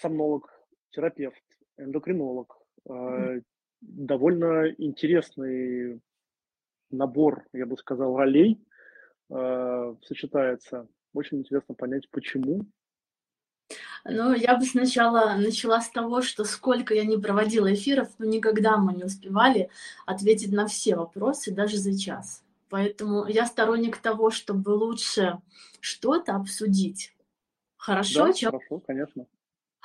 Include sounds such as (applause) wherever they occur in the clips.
сомнолог, терапевт, эндокринолог. Mm-hmm. Довольно интересный набор, я бы сказал, ролей сочетается. Очень интересно понять, почему. Ну, я бы сначала начала с того, что сколько я не проводила эфиров, но никогда мы не успевали ответить на все вопросы, даже за час. Поэтому я сторонник того, чтобы лучше что-то обсудить. Хорошо, да, чем... хорошо, конечно.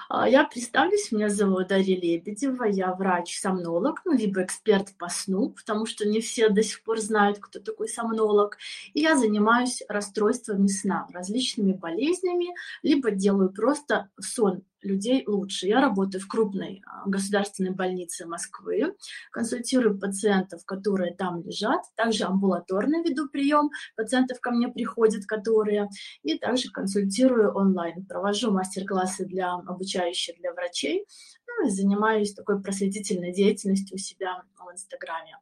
А, я представлюсь, меня зовут Дарья Лебедева, я врач-сомнолог, ну, либо эксперт по сну, потому что не все до сих пор знают, кто такой сомнолог. И я занимаюсь расстройствами сна, различными болезнями, либо делаю просто сон людей лучше. Я работаю в крупной а, государственной больнице Москвы, консультирую пациентов, которые там лежат, также амбулаторно веду прием, пациентов ко мне приходят, которые, и также консультирую онлайн, провожу мастер-классы для обучающих для врачей, ну и занимаюсь такой просветительной деятельностью у себя в Инстаграме.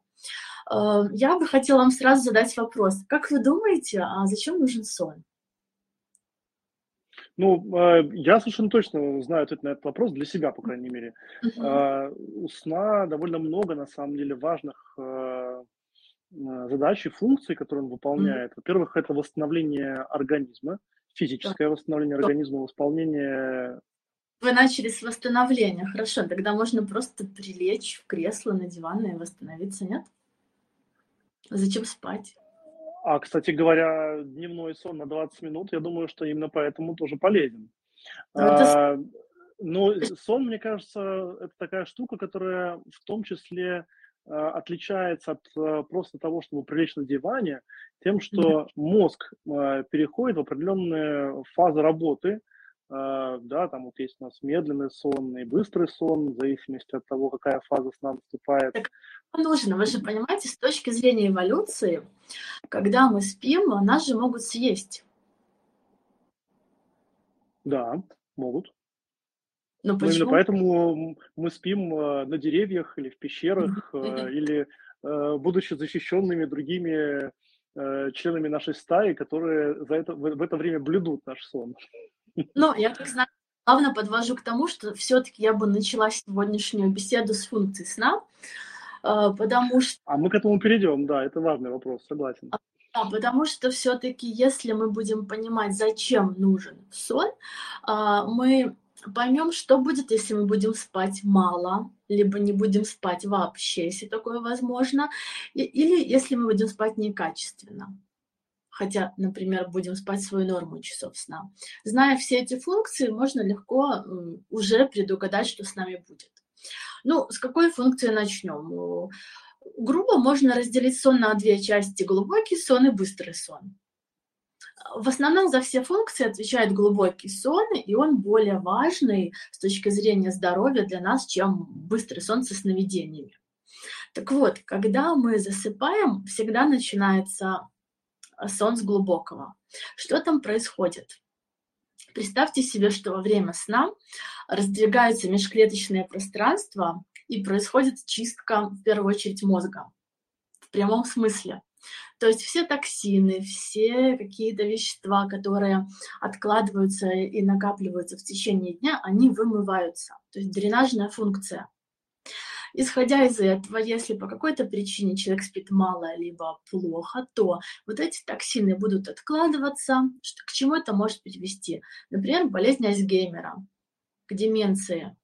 А, я бы хотела вам сразу задать вопрос. Как вы думаете, а зачем нужен сон? Ну, а, я совершенно точно знаю ответ на этот вопрос, для себя, по крайней мере. Uh-huh. У сна довольно много, на самом деле, важных а, задач и функций, которые он выполняет. Uh-huh. Во-первых, это восстановление организма, физическое uh-huh. восстановление организма, восполнение... Вы начали с восстановления, хорошо, тогда можно просто прилечь в кресло на диван и восстановиться, нет? Зачем спать? А, кстати говоря, дневной сон на 20 минут, я думаю, что именно поэтому тоже полезен. Ну, а, но сон, мне кажется, это такая штука, которая в том числе а, отличается от а, просто того, чтобы прилечь на диване, тем, что мозг а, переходит в определенные фазы работы, да, там вот есть у нас медленный сон и быстрый сон, в зависимости от того, какая фаза сна наступает. Так нужно, вы же понимаете, с точки зрения эволюции, когда мы спим, нас же могут съесть. Да, могут. Но почему? именно поэтому мы спим э, на деревьях или в пещерах, э, или э, будучи защищенными другими членами нашей стаи, которые за это, в это время блюдут наш сон. Ну, я как знаю, плавно подвожу к тому, что все-таки я бы начала сегодняшнюю беседу с функцией сна, потому что... А мы к этому перейдем, да, это важный вопрос, согласен. Да, потому что все-таки, если мы будем понимать, зачем нужен сон, мы поймем, что будет, если мы будем спать мало, либо не будем спать вообще, если такое возможно, или если мы будем спать некачественно. Хотя, например, будем спать свою норму часов сна. Зная все эти функции, можно легко уже предугадать, что с нами будет. Ну, с какой функции начнем? Грубо можно разделить сон на две части, глубокий сон и быстрый сон. В основном за все функции отвечает глубокий сон, и он более важный с точки зрения здоровья для нас, чем быстрый сон со сновидениями. Так вот, когда мы засыпаем, всегда начинается сон с глубокого. Что там происходит? Представьте себе, что во время сна раздвигаются межклеточные пространства и происходит чистка, в первую очередь, мозга. В прямом смысле. То есть все токсины, все какие-то вещества, которые откладываются и накапливаются в течение дня, они вымываются. То есть дренажная функция. Исходя из этого, если по какой-то причине человек спит мало либо плохо, то вот эти токсины будут откладываться. К чему это может привести? Например, болезнь Альцгеймера, к деменции.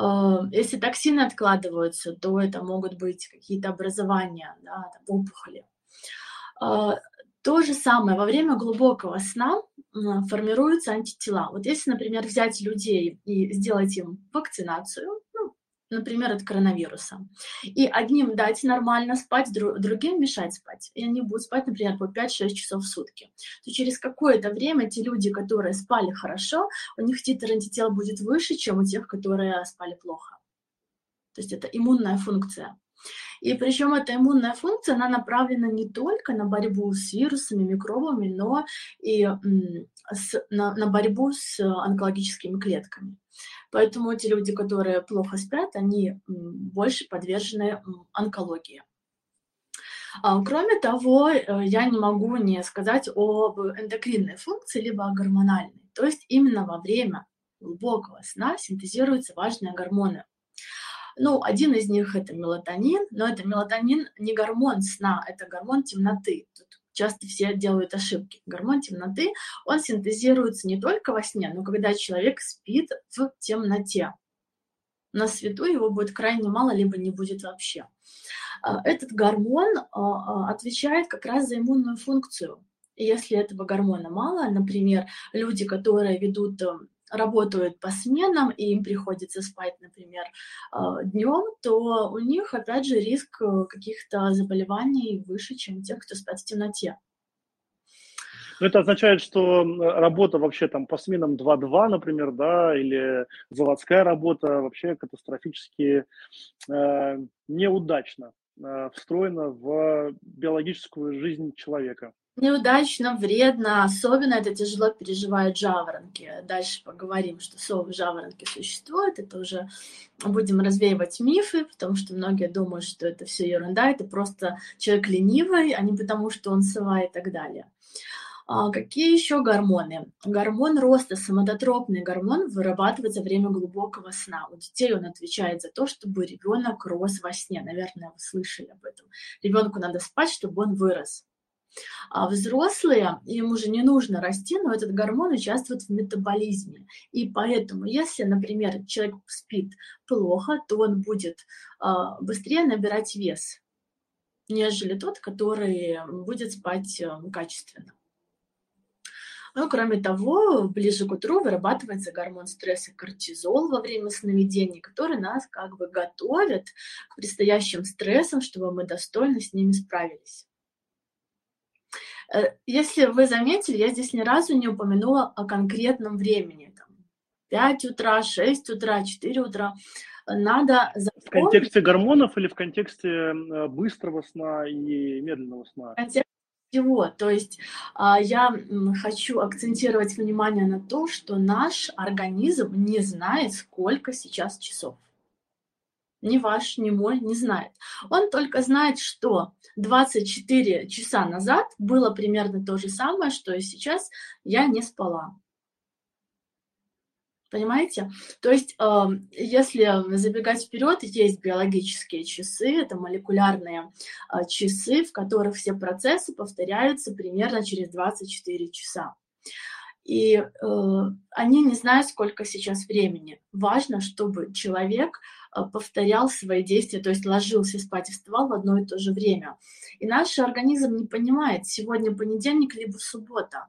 Э, если токсины откладываются, то это могут быть какие-то образования, да, там, опухоли. Э, то же самое во время глубокого сна формируются антитела. Вот если, например, взять людей и сделать им вакцинацию, например, от коронавируса. И одним дать нормально спать, другим мешать спать. И они будут спать, например, по 5-6 часов в сутки. То через какое-то время те люди, которые спали хорошо, у них титр антител будет выше, чем у тех, которые спали плохо. То есть это иммунная функция. И причем эта иммунная функция, она направлена не только на борьбу с вирусами, микробами, но и с, на, на борьбу с онкологическими клетками. Поэтому эти люди, которые плохо спят, они больше подвержены онкологии. А, кроме того, э, я не могу не сказать об эндокринной функции, либо о гормональной. То есть именно во время глубокого сна синтезируются важные гормоны. Ну, один из них это мелатонин, но это мелатонин не гормон сна, это гормон темноты. Тут часто все делают ошибки. Гормон темноты, он синтезируется не только во сне, но когда человек спит в темноте. На свету его будет крайне мало, либо не будет вообще. А, этот гормон а, а, отвечает как раз за иммунную функцию. И если этого гормона мало, например, люди, которые ведут эм, работают по сменам, и им приходится спать, например, днем, то у них, опять же, риск э, каких-то заболеваний выше, чем тех, кто спят в темноте. Ну, это означает, что работа вообще там по сменам 2-2, например, да, или заводская работа вообще катастрофически э, неудачно э, встроена в биологическую жизнь человека. Неудачно, вредно, особенно это тяжело переживают жаворонки. Дальше поговорим, что совы жаворонки существуют, это уже будем развеивать мифы, потому что многие думают, что это все ерунда, это просто человек ленивый, а не потому, что он сова и так далее. А какие еще гормоны? Гормон роста, самототропный гормон, вырабатывается во время глубокого сна. У детей он отвечает за то, чтобы ребенок рос во сне. Наверное, вы слышали об этом. Ребенку надо спать, чтобы он вырос. А взрослые, им уже не нужно расти, но этот гормон участвует в метаболизме. И поэтому, если, например, человек спит плохо, то он будет а, быстрее набирать вес, нежели тот, который будет спать э, качественно. Ну, кроме того, ближе к утру вырабатывается гормон стресса кортизол во время сновидений, который нас как бы готовит к предстоящим стрессам, чтобы мы достойно с ними справились. Э, если вы заметили, я здесь ни разу не упомянула о конкретном времени. Там, 5 утра, 6 утра, 4 утра. Надо запомнить... В контексте гормонов или в контексте э, быстрого сна и медленного сна? В контексте всего. То есть а, я хочу акцентировать внимание на то, что наш организм не знает, сколько сейчас часов ни ваш, ни мой не знает. Он только знает, что 24 часа назад было примерно то же самое, что и сейчас я не спала. Понимаете? То есть, э, если забегать вперед, есть биологические часы, это молекулярные э, часы, в которых все процессы повторяются примерно через 24 часа. И э, они не знают, сколько сейчас времени. Важно, чтобы человек Э, повторял свои действия, то есть ложился спать и вставал в одно и то же время. И наш организм не понимает, сегодня понедельник либо суббота.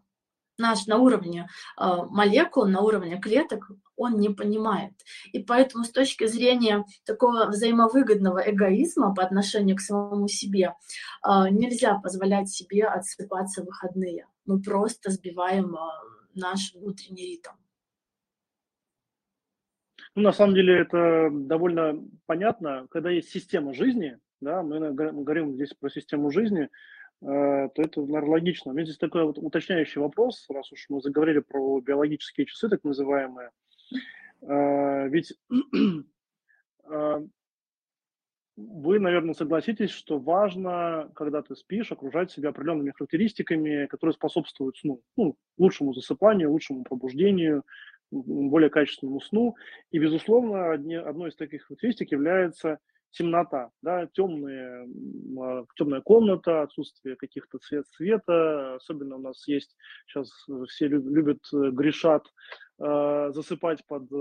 Наш на уровне э, молекул, на уровне клеток он не понимает. И поэтому с точки зрения такого взаимовыгодного эгоизма по отношению к самому себе э, нельзя позволять себе отсыпаться в выходные. Мы просто сбиваем наш внутренний ритм. Ну, на самом деле это довольно понятно, когда есть система жизни, да, мы говорим здесь про систему жизни, э, то это, наверное, логично. У меня здесь такой вот уточняющий вопрос, раз уж мы заговорили про биологические часы, так называемые. Э, ведь (clears throat) э, вы, наверное, согласитесь, что важно, когда ты спишь, окружать себя определенными характеристиками, которые способствуют сну, ну, лучшему засыпанию, лучшему пробуждению, более качественному сну. И, безусловно, одни, одной из таких характеристик является темнота, да, темные, а, темная комната, отсутствие каких-то цвет света. Особенно у нас есть сейчас все любят, э, грешат э, засыпать под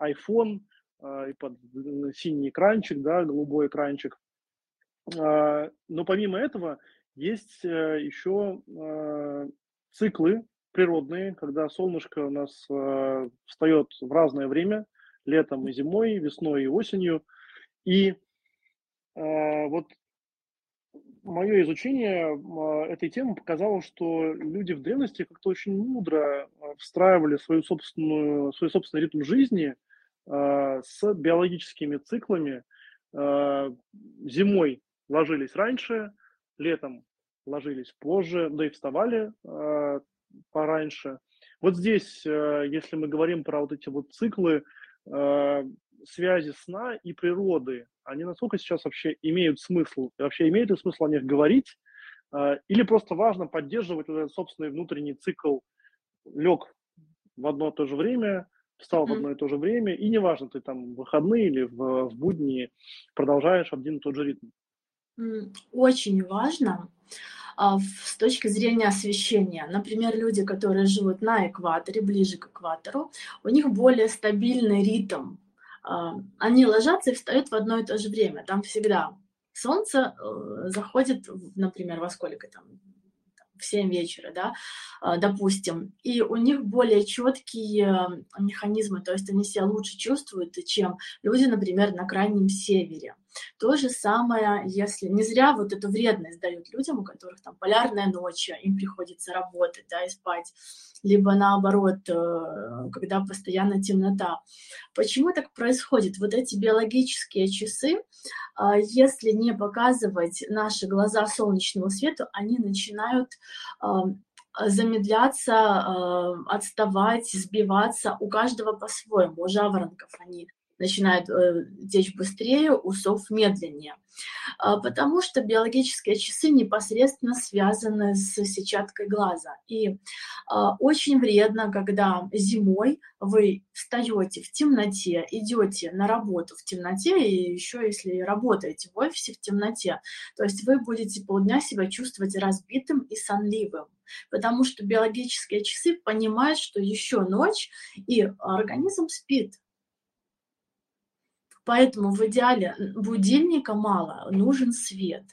iPhone э, и под синий экранчик, да, голубой экранчик. Э, но помимо этого есть э, еще э, циклы природные, когда солнышко у нас э, встает в разное время, летом и зимой, весной и осенью. И э, вот мое изучение э, этой темы показало, что люди в древности как-то очень мудро э, встраивали свою собственную, свой собственный ритм жизни э, с биологическими циклами. Э, зимой ложились раньше, летом ложились позже, да и вставали э, пораньше. Вот здесь, э, если мы говорим про вот эти вот циклы э, связи сна и природы, они насколько сейчас вообще имеют смысл? И вообще имеет ли смысл о них говорить? Э, или просто важно поддерживать этот собственный внутренний цикл, лег в одно и то же время, встал в одно и то же время, и неважно, ты там в выходные или в, в будни продолжаешь один и тот же ритм. Очень важно а, с точки зрения освещения. Например, люди, которые живут на экваторе, ближе к экватору, у них более стабильный ритм. А, они ложатся и встают в одно и то же время. Там всегда солнце э, заходит, например, во сколько там, в 7 вечера, да, а, допустим, и у них более четкие механизмы, то есть они себя лучше чувствуют, чем люди, например, на крайнем севере. То же самое, если не зря вот эту вредность дают людям, у которых там полярная ночь, им приходится работать, да, и спать, либо наоборот, э, когда постоянно темнота. Почему так происходит? Вот эти биологические часы, а, если не показывать наши глаза солнечному свету, они начинают замедляться, а, отставать, сбиваться у каждого по-своему. У жаворонков они начинает э, течь быстрее, усов медленнее. А, потому что биологические часы непосредственно связаны с сетчаткой глаза. И а, очень вредно, когда зимой вы встаете в темноте, идете на работу в темноте, и еще если работаете в офисе в темноте, то есть вы будете полдня себя чувствовать разбитым и сонливым потому что биологические часы понимают, что еще ночь, и организм спит. Поэтому в идеале будильника мало, нужен свет.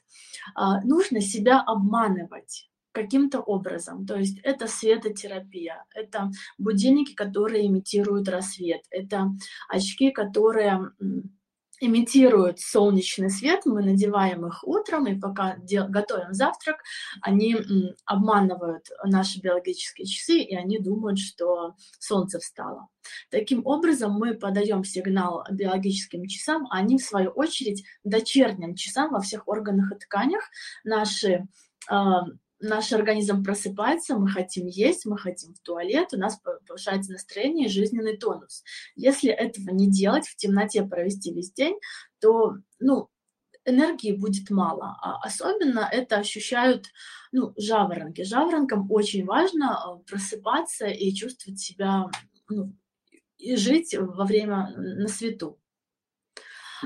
А, нужно себя обманывать каким-то образом. То есть это светотерапия, это будильники, которые имитируют рассвет, это очки, которые имитируют солнечный свет, мы надеваем их утром, и пока готовим завтрак, они обманывают наши биологические часы, и они думают, что солнце встало. Таким образом, мы подаем сигнал биологическим часам, а они, в свою очередь, дочерним часам во всех органах и тканях наши а, наш организм просыпается, мы хотим есть, мы хотим в туалет, у нас повышается настроение и жизненный тонус. Если этого не делать, в темноте провести весь день, то, ну, энергии будет мало. А особенно это ощущают ну, жаворонки. Жаворонкам очень важно а, просыпаться и чувствовать себя, ну, и жить во время на свету.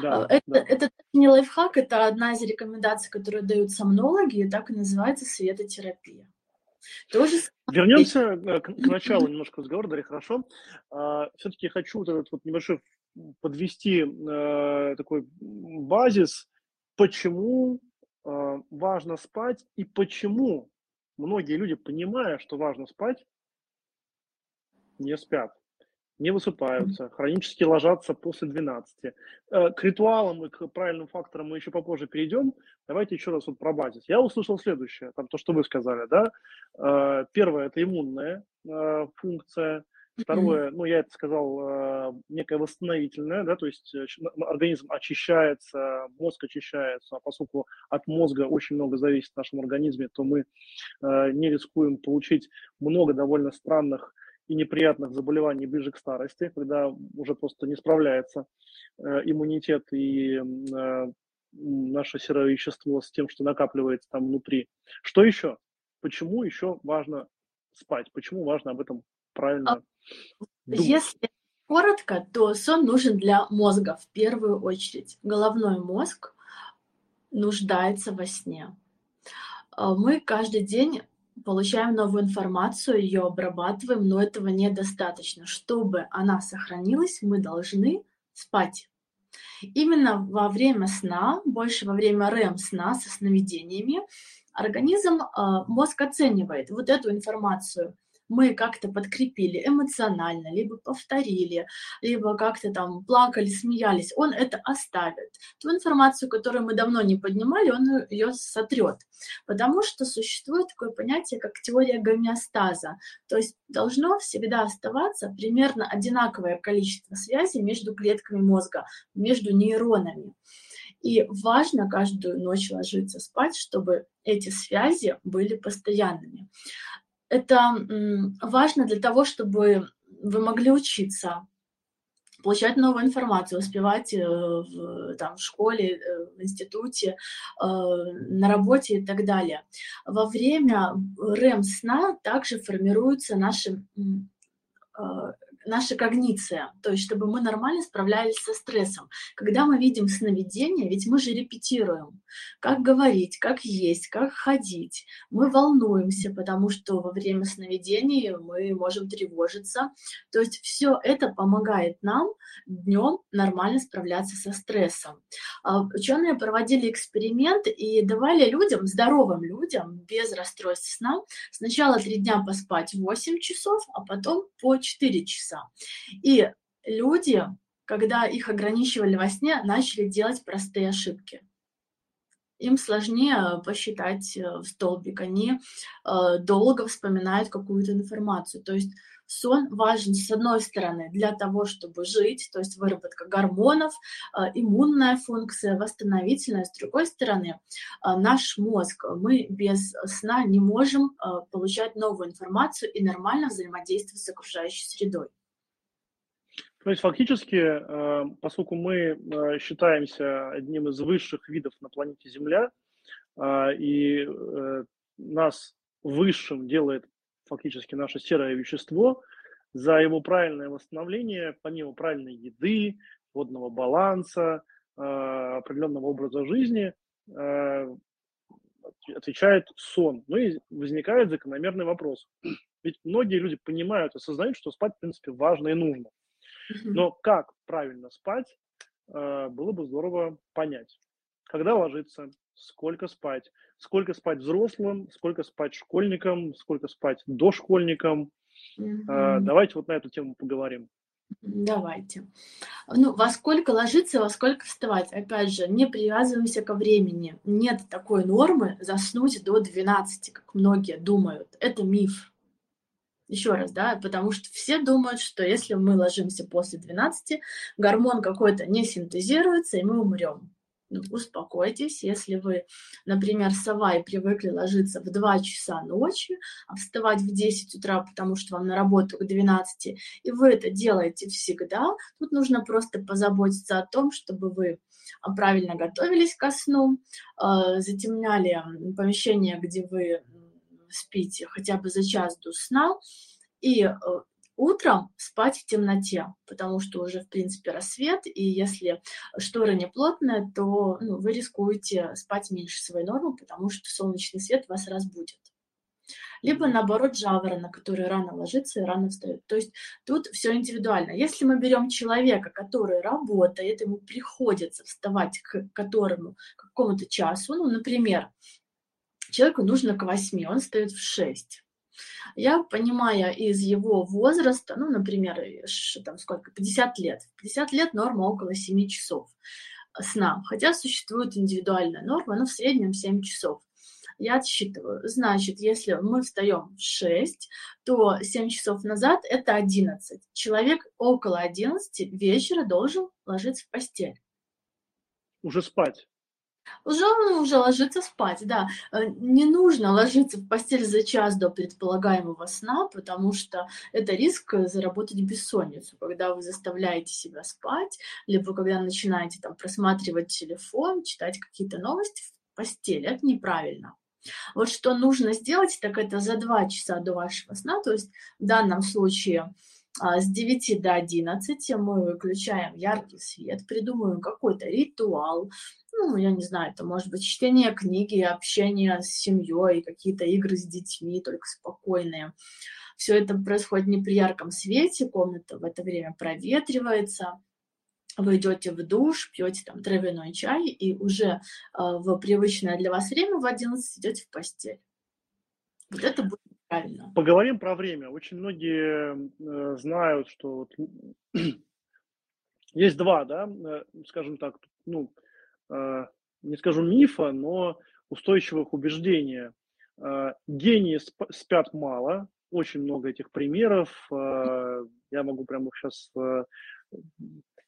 Да, э, это, да. это не лайфхак, это одна из рекомендаций, которые дают сомнологи, и так и называется светотерапия. Тоже... Вернемся э, к, к началу немножко разговора, Дарья, хорошо. А, все-таки хочу вот этот вот небольшой подвести а, такой базис, почему а, важно спать и почему многие люди, понимая, что важно спать, не спят не высыпаются, хронически ложатся после 12. Э, к ритуалам и к правильным факторам мы еще попозже перейдем. Давайте еще раз вот про базис. Я услышал следующее, там то, что вы сказали, да. Э, первое – это иммунная э, функция. Второе, ну, я это сказал, некая восстановительная, да, то есть организм очищается, мозг очищается, а поскольку от мозга очень много зависит в нашем организме, то мы не рискуем получить много довольно странных и неприятных заболеваний ближе к старости, когда уже просто не справляется э, иммунитет и э, наше серое вещество с тем, что накапливается там внутри. Что еще? Почему еще важно спать? Почему важно об этом правильно а, думать? Если коротко, то сон нужен для мозга в первую очередь. Головной мозг нуждается во сне. А, мы каждый день получаем новую информацию, ее обрабатываем, но этого недостаточно. Чтобы она сохранилась, мы должны спать. Именно во время сна, больше во время REM-сна со сновидениями, организм, а, мозг оценивает вот эту информацию – мы как-то подкрепили эмоционально, либо повторили, либо как-то там плакали, смеялись, он это оставит. Ту информацию, которую мы давно не поднимали, он ее сотрет. Потому что существует такое понятие, как теория гомеостаза. То есть должно всегда оставаться примерно одинаковое количество связей между клетками мозга, между нейронами. И важно каждую ночь ложиться спать, чтобы эти связи были постоянными это важно для того, чтобы вы могли учиться, получать новую информацию, успевать э, в, там, в школе, э, в институте, э, на работе и так далее. Во время REM-сна также формируются наши наша когниция, то есть чтобы мы нормально справлялись со стрессом. Когда мы видим сновидение, ведь мы же репетируем, как говорить, как есть, как ходить. Мы волнуемся, потому что во время сновидений мы можем тревожиться. То есть все это помогает нам днем нормально справляться со стрессом. А, Ученые проводили эксперимент и давали людям, здоровым людям, без расстройств сна, сначала три дня поспать 8 часов, а потом по 4 часа. И люди, когда их ограничивали во сне, начали делать простые ошибки. Им сложнее посчитать э, в столбик, они э, долго вспоминают какую-то информацию. То есть сон важен, с одной стороны, для того, чтобы жить, то есть выработка гормонов, э, иммунная функция, восстановительная, с другой стороны, наш мозг, мы без сна не можем получать новую информацию и нормально взаимодействовать с окружающей средой. То есть фактически, э, поскольку мы э, считаемся одним из высших видов на планете Земля, э, и нас высшим делает фактически наше серое вещество, за его правильное восстановление, помимо правильной еды, водного баланса, определенного образа жизни, отвечает сон. Ну и возникает закономерный вопрос. Ведь многие люди понимают, осознают, что спать, в принципе, важно и нужно. Но как правильно спать, э, было бы здорово понять. Когда ложиться, сколько спать, сколько спать взрослым, сколько спать школьникам, сколько спать дошкольникам. Mm-hmm. Давайте вот на эту тему поговорим. Давайте. Ну, во сколько ложиться, во сколько вставать? Опять же, не привязываемся ко времени. Нет такой нормы заснуть до 12, как многие думают. Это миф. Еще раз, да, потому что все думают, что если мы ложимся после 12, гормон какой-то не синтезируется, и мы умрем. Ну, успокойтесь, если вы, например, сова и привыкли ложиться в 2 часа ночи, а вставать в 10 утра, потому что вам на работу к 12, и вы это делаете всегда, тут нужно просто позаботиться о том, чтобы вы а, правильно готовились ко сну, а, затемняли помещение, где вы спите хотя бы за час до сна, и э, утром спать в темноте, потому что уже, в принципе, рассвет, и если шторы не плотные, то ну, вы рискуете спать меньше своей нормы, потому что солнечный свет вас разбудит. Либо, наоборот, жаворона, который рано ложится и рано встает. То есть тут все индивидуально. Если мы берем человека, который работает, ему приходится вставать к которому, к какому-то часу, ну, например, человеку нужно к 8, он встает в 6. Я, понимая из его возраста, ну, например, там сколько, 50 лет, 50 лет норма около 7 часов сна, хотя существует индивидуальная норма, но в среднем 7 часов. Я отсчитываю. Значит, если мы встаем в 6, то 7 часов назад это 11. Человек около 11 вечера должен ложиться в постель. Уже спать. Уже, уже ложиться спать, да. Э, не нужно ложиться в постель за час до предполагаемого сна, потому что это риск заработать бессонницу, когда вы заставляете себя спать, либо когда начинаете там просматривать телефон, читать какие-то новости в постели. Это неправильно. Вот что нужно сделать, так это за два часа до вашего сна, то есть в данном случае с 9 до 11 мы выключаем яркий свет, придумываем какой-то ритуал, ну, я не знаю, это может быть чтение книги, общение с семьей, какие-то игры с детьми, только спокойные. Все это происходит не при ярком свете, комната в это время проветривается, вы идете в душ, пьете там травяной чай и уже э, в привычное для вас время в 11 идете в постель. Вот это будет правильно. Поговорим про время. Очень многие э, знают, что вот (clears throat) есть два, да, э, скажем так, ну, Э, не скажу мифа, но устойчивых убеждений. Э, гении спят мало, очень много этих примеров. Э, я могу прямо сейчас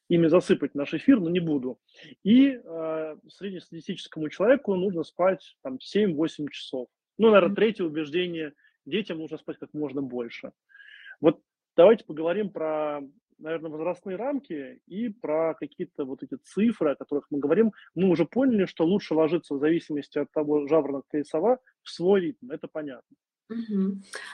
ими засыпать наш эфир, но не буду. И среднестатистическому человеку нужно спать там 7-8 часов. Ну, наверное, третье убеждение – детям нужно спать как можно больше. Вот давайте поговорим про наверное, возрастные рамки и про какие-то вот эти цифры, о которых мы говорим. Мы уже поняли, что лучше ложиться в зависимости от того, жаворонок ты сова, в свой ритм, это понятно.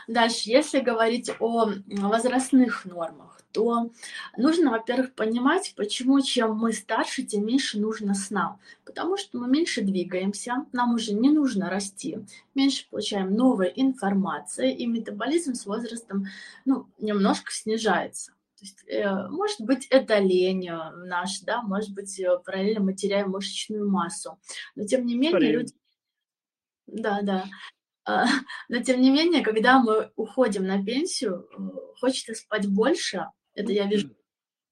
Дальше, если говорить о возрастных нормах, то нужно, во-первых, понимать, почему чем мы старше, тем меньше нужно сна. Потому что мы меньше двигаемся, нам уже не нужно расти, меньше получаем новой информации, и метаболизм с возрастом ну, немножко снижается. То есть, э, может быть, это лень э, наш, да, может быть, э, параллельно мы теряем мышечную массу. Но тем не менее, Парень. люди... Да, да. А, (laughs) но тем не менее, когда мы уходим на пенсию, э, хочется спать больше. Это я вижу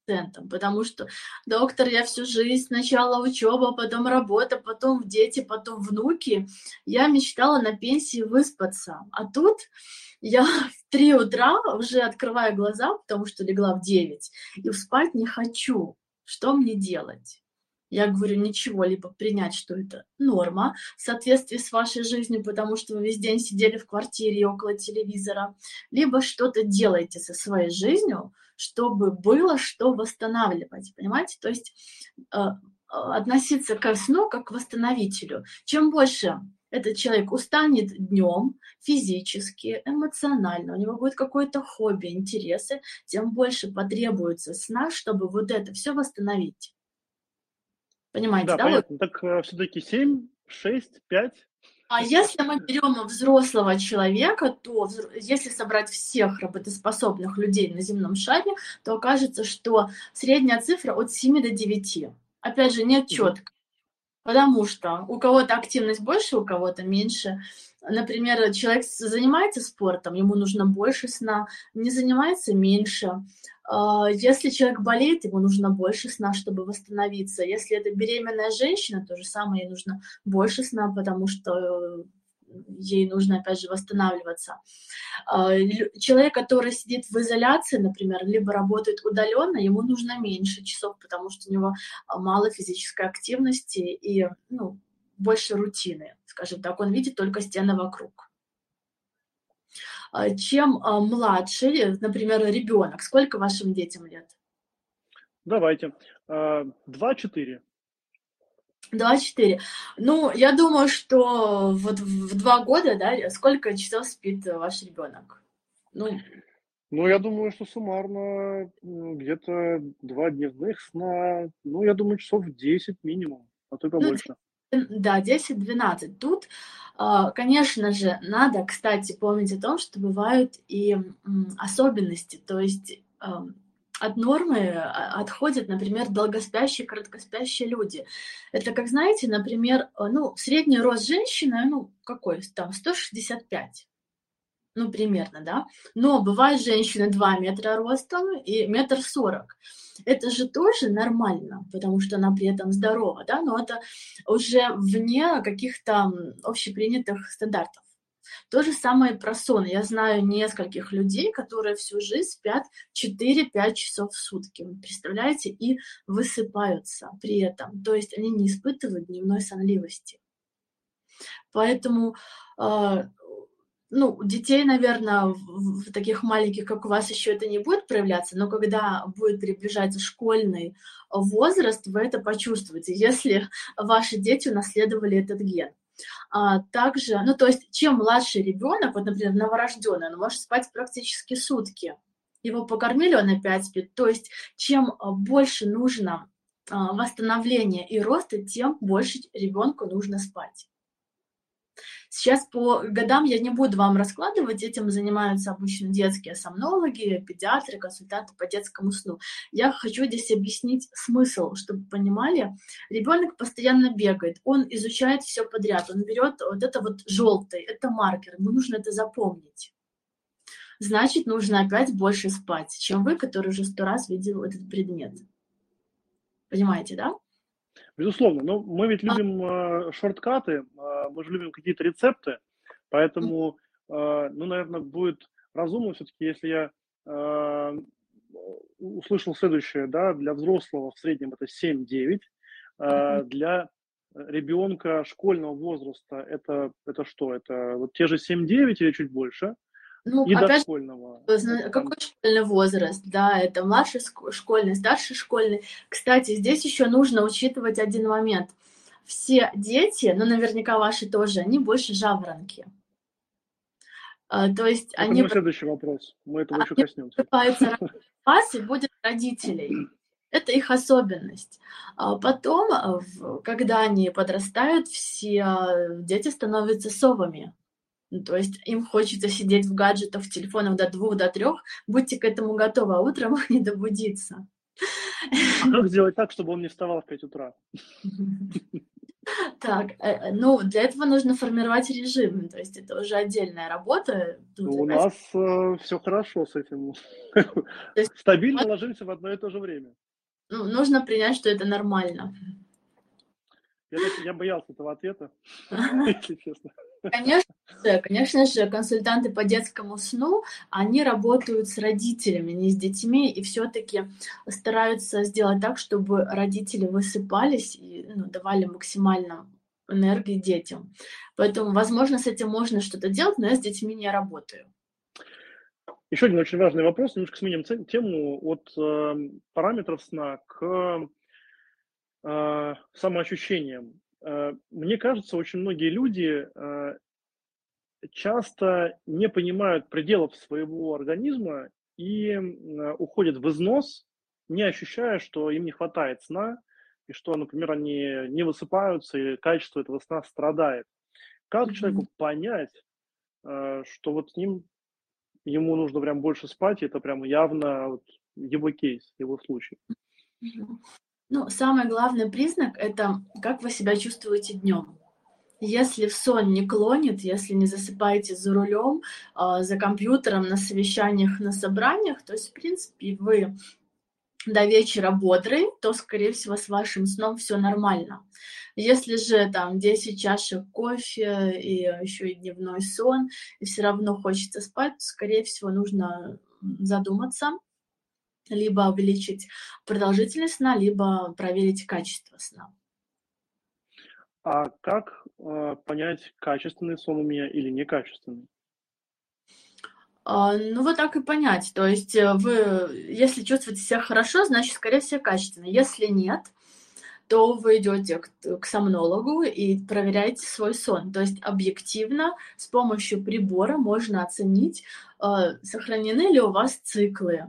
пациентам, потому что доктор, я всю жизнь, сначала учеба, потом работа, потом дети, потом внуки. Я мечтала на пенсии выспаться. А тут я (laughs) в 3 утра уже открываю глаза, потому что легла в 9, и спать не хочу. Что мне делать? Я говорю, ничего, либо принять, что это норма в соответствии с вашей жизнью, потому что вы весь день сидели в квартире около телевизора, либо что-то делаете со своей жизнью, чтобы было что восстанавливать, понимаете? То есть э, относиться к сну как к восстановителю. Чем больше этот человек устанет днем физически, эмоционально, у него будет какое-то хобби, интересы, тем больше потребуется сна, чтобы вот это все восстановить. Понимаете, да? да? понятно. Так э, все-таки 7, 6, 5? А если мы берем взрослого человека, то если собрать всех работоспособных людей на земном шаре, то окажется, что средняя цифра от 7 до 9. Опять же, нет четко. Потому что у кого-то активность больше, у кого-то меньше. Например, человек занимается спортом, ему нужно больше сна, не занимается меньше. А, если человек болеет, ему нужно больше сна, чтобы восстановиться. Если это беременная женщина, то же самое, ей нужно больше сна, потому что э, ей нужно, опять же, восстанавливаться. А, человек, который сидит в изоляции, например, либо работает удаленно, ему нужно меньше часов, потому что у него мало физической активности и ну, больше рутины, скажем так, он видит только стены вокруг. А, чем а, младше, например, ребенок, сколько вашим детям лет? Давайте. Два-четыре. Два-четыре. Ну, я думаю, что вот в два года, да, сколько часов спит ваш ребенок? Ну, ну, я думаю, что суммарно где-то два дневных сна, ну, я думаю, часов 10 минимум, а то и ну, побольше. Ну, да, 10-12. Тут, а, конечно же, надо, кстати, помнить о том, что бывают и особенности, то есть от нормы а, отходят, например, долгоспящие, короткоспящие люди. Это, как знаете, например, э, ну, средний рост женщины, ну, какой там, 165 ну, примерно, да. Но бывают женщины 2 метра ростом и метр сорок. Это же тоже нормально, потому что она при этом здорова, да, но это уже вне каких-то общепринятых стандартов. То же самое про сон. Я знаю нескольких людей, которые всю жизнь спят 4-5 часов в сутки. Представляете? И высыпаются при этом. То есть они не испытывают дневной сонливости. Поэтому э, ну, детей, наверное, в, таких маленьких, как у вас, еще это не будет проявляться, но когда будет приближаться школьный возраст, вы это почувствуете, (laughs) если ваши дети унаследовали этот ген. А, также, ну, то есть, чем младший ребенок, вот, например, новорожденный, он может спать практически сутки. Его покормили, он опять спит. То есть, чем а, больше нужно а, восстановления и роста, тем больше ребенку нужно спать. Сейчас по годам я не буду вам раскладывать, этим занимаются обычно детские сомнологи, педиатры, консультанты по детскому сну. Я хочу здесь объяснить смысл, чтобы понимали. Ребенок постоянно бегает, он изучает все подряд, он берет вот это вот желтый, это маркер, ему нужно это запомнить. Значит, нужно опять больше спать, чем вы, который уже сто раз видел этот предмет. Понимаете, да? Безусловно, но мы ведь любим э, шорткаты, э, мы же любим какие-то рецепты, поэтому, э, ну, наверное, будет разумно все-таки, если я э, услышал следующее, да, для взрослого в среднем это 7-9, э, для ребенка школьного возраста это, это что? Это вот те же 7-9 или чуть больше? Ну, и опять дошкольного. Же, какой школьный возраст? Да, это младший школьный, старший школьный. Кстати, здесь еще нужно учитывать один момент. Все дети, ну, наверняка ваши тоже, они больше жаворонки. А, то есть Это они... следующий вопрос. Мы этого еще они коснемся. просыпаются вас (laughs) и будет родителей. Это их особенность. А потом, а, когда они подрастают, все а, дети становятся совами. Ну, То есть им хочется сидеть в гаджетах, в телефонах до двух, до трех. Будьте к этому готовы, а утром (laughs) не добудиться. А как сделать так, чтобы он не вставал в 5 утра? (laughs) Так, э, э, ну, для этого нужно формировать режим, то есть это уже отдельная работа. Тут У нас все хорошо с этим. есть- Стабильно ложимся в одно и то же время. ну, нужно принять, что это нормально. Я, я боялся этого ответа, если честно. Конечно же, конечно же, консультанты по детскому сну, они работают с родителями, не с детьми, и все-таки стараются сделать так, чтобы родители высыпались и ну, давали максимально энергии детям. Поэтому, возможно, с этим можно что-то делать, но я с детьми не работаю. Еще один очень важный вопрос. Немножко сменим тему от э, параметров сна к э, самоощущениям. Э, мне кажется, очень многие люди э, часто не понимают пределов своего организма и уходят в износ, не ощущая, что им не хватает сна, и что, например, они не высыпаются, и качество этого сна страдает. Как Мгм. человеку понять, э, что вот с ним ему нужно прям больше спать, и это прям явно вот его кейс, его случай. Ну, самый главный признак это как вы себя чувствуете днем. Если в сон не клонит, если не засыпаете за рулем, а, за компьютером, на совещаниях, на собраниях, то есть, в принципе, вы до вечера бодрый, то, скорее всего, с вашим сном все нормально. Если же там 10 чашек кофе и еще и дневной сон, и все равно хочется спать, то, скорее всего, нужно задуматься, либо увеличить продолжительность сна, либо проверить качество сна. А как э, понять, качественный сон у меня или некачественный? А, Ну, вот так и понять. То есть э, вы, если чувствуете себя хорошо, значит, скорее всего, качественно. Если нет, то вы идете к, к сомнологу и проверяете свой сон. То есть объективно с помощью прибора можно оценить, э, сохранены ли у вас циклы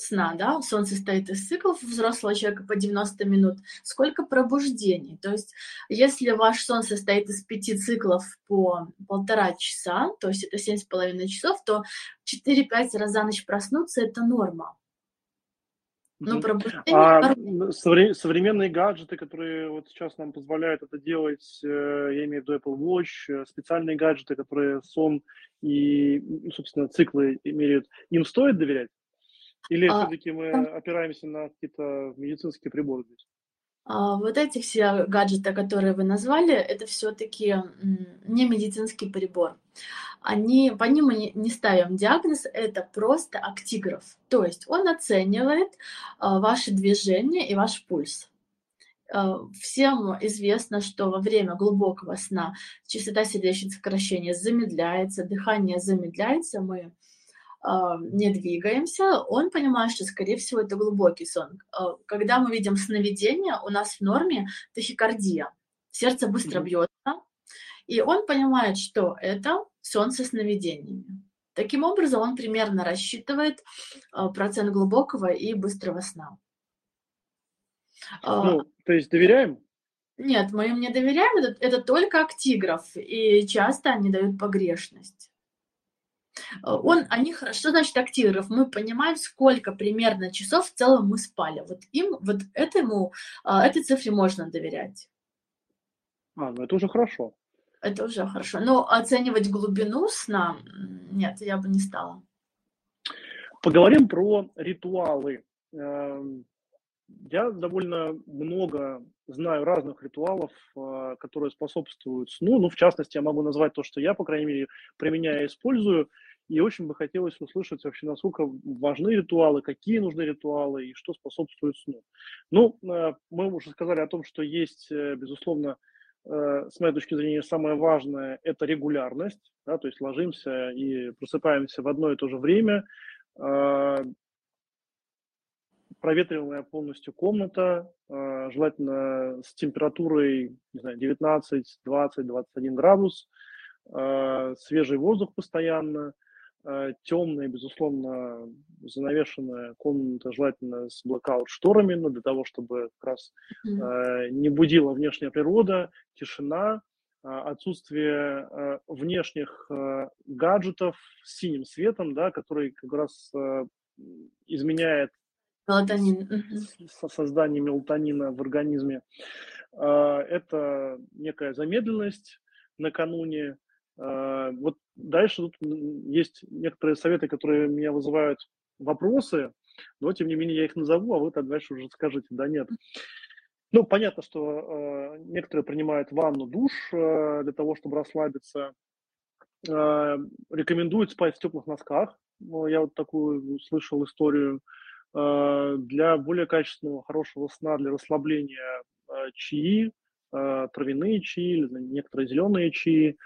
сна, да, сон состоит из циклов взрослого человека по 90 минут, сколько пробуждений, то есть если ваш сон состоит из пяти циклов по полтора часа, то есть это семь с половиной часов, то 4-5 раз за ночь проснуться – это норма. Мгм. пробуждение А совре- современные гаджеты, которые вот сейчас нам позволяют это делать, э, я имею в виду Apple Watch, э, специальные гаджеты, которые сон и, собственно, циклы меряют, им стоит доверять? Или А, все-таки мы опираемся на какие-то медицинские приборы здесь? А, Вот эти все гаджеты, которые вы назвали, это все-таки не медицинский прибор. Они, по ним мы не, ставим диагноз, это просто актиграф. То есть он оценивает а, ваши движения и ваш пульс. А, Всем известно, что во время глубокого сна частота сердечных сокращений замедляется, дыхание замедляется, мы не двигаемся, он понимает, что, скорее всего, это глубокий сон. А, Когда мы видим сновидение, у нас в норме тахикардия, сердце быстро Мгм. бьется, и он понимает, что это сон со сновидениями. Таким образом, он примерно рассчитывает а, процент глубокого и быстрого сна. А, Ну, то есть доверяем? Нет, мы им не доверяем, это, это только актиграф, и часто они дают погрешность. Э, Он, они, что значит актиграф? Мы понимаем, сколько примерно часов в целом мы спали. Вот им, вот этому, а, этой цифре можно доверять. А, ну это уже хорошо. Это уже хорошо. Но оценивать глубину сна, нет, я бы не стала. Поговорим про ритуалы. Эм, Я довольно много знаю разных ритуалов, э, которые способствуют сну. Ну, в частности, я могу назвать то, что я, по крайней мере, применяю и использую. И очень бы хотелось услышать вообще, насколько важны ритуалы, какие нужны ритуалы и что способствует сну. Ну, э, мы уже сказали о том, что есть, э, безусловно, э, с моей точки зрения, самое важное – это регулярность. Да, то есть ложимся и просыпаемся в одно и то же время. Проветриваемая полностью комната, желательно с температурой, не знаю, 19, 20, 21 градус. свежий воздух постоянно, темная, безусловно, занавешенная комната, желательно с блокаут-шторами, но для того, чтобы как раз не будила внешняя природа, тишина, отсутствие внешних гаджетов с синим светом, да, который как раз изменяет Мелатонин. создание мелатонина в организме. Это некая замедленность накануне. Вот дальше тут есть некоторые советы, которые меня вызывают вопросы, но тем не менее я их назову, а вы тогда дальше уже скажете, да нет. Ну, понятно, что э, некоторые принимают ванну, душ э, для того, чтобы расслабиться. Э, рекомендуют спать в теплых носках. Я вот такую слышал историю. Э, для более качественного, хорошего сна, для расслабления э, чаи, э, травяные чаи, некоторые зеленые чаи, э,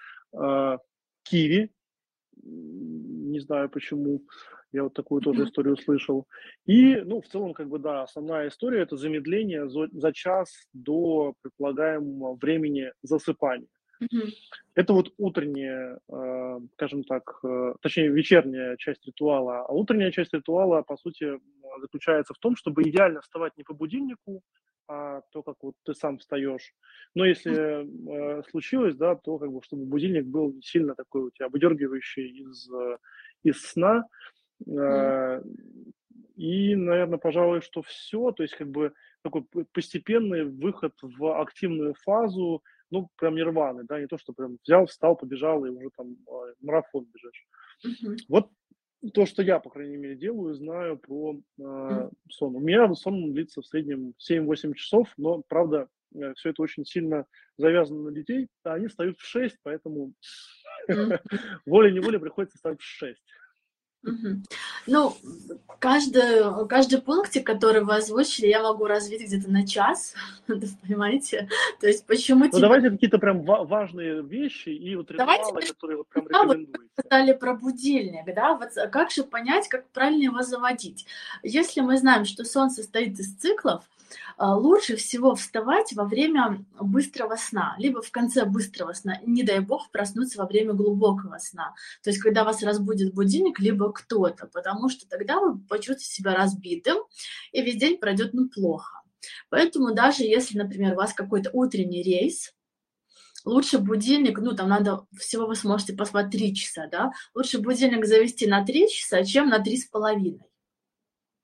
киви, не знаю почему, я вот такую тоже историю слышал. И, ну, в целом, как бы, да, основная история – это замедление за, за час до предполагаемого времени засыпания. Mm-hmm. Это вот утренняя, э, скажем так, э, точнее, вечерняя часть ритуала. А утренняя часть ритуала, по сути, заключается в том, чтобы идеально вставать не по будильнику, а то, как вот ты сам встаешь. Но если э, случилось, да, то как бы, чтобы будильник был сильно такой у тебя выдергивающий из, э, из сна. Э, и, наверное, пожалуй, что все. То есть, как бы такой постепенный выход в активную фазу, ну, прям нирваны, да, не то, что прям взял, встал, побежал и уже там э, марафон бежишь. Uh-huh. Вот то, что я, по крайней мере, делаю, знаю про э, сон. У меня сон длится в среднем 7-8 часов, но, правда, э, все это очень сильно завязано на детей, а они встают в 6, поэтому (laughs) волей-неволей приходится встать в 6. Ну, каждый, каждый пунктик, который вы озвучили, я могу развить где-то на час, (laughs) понимаете? То есть почему... Ну, тебе... давайте какие-то прям важные вещи и вот давайте, ритуалы, которые вот прям рекомендуете. Вы сказали про будильник, да? Вот как же понять, как правильно его заводить? Если мы знаем, что сон состоит из циклов, а, лучше всего вставать во время быстрого сна, либо в конце быстрого сна. Не дай бог проснуться во время глубокого сна. То есть, когда вас разбудит будильник, либо кто-то, потому что тогда вы почувствуете себя разбитым, и весь день пройдет ну плохо. Поэтому даже если, например, у вас какой-то утренний рейс, лучше будильник, ну, там надо, всего вы сможете поспать 3 часа, да, лучше будильник завести на 3 часа, чем на 3,5.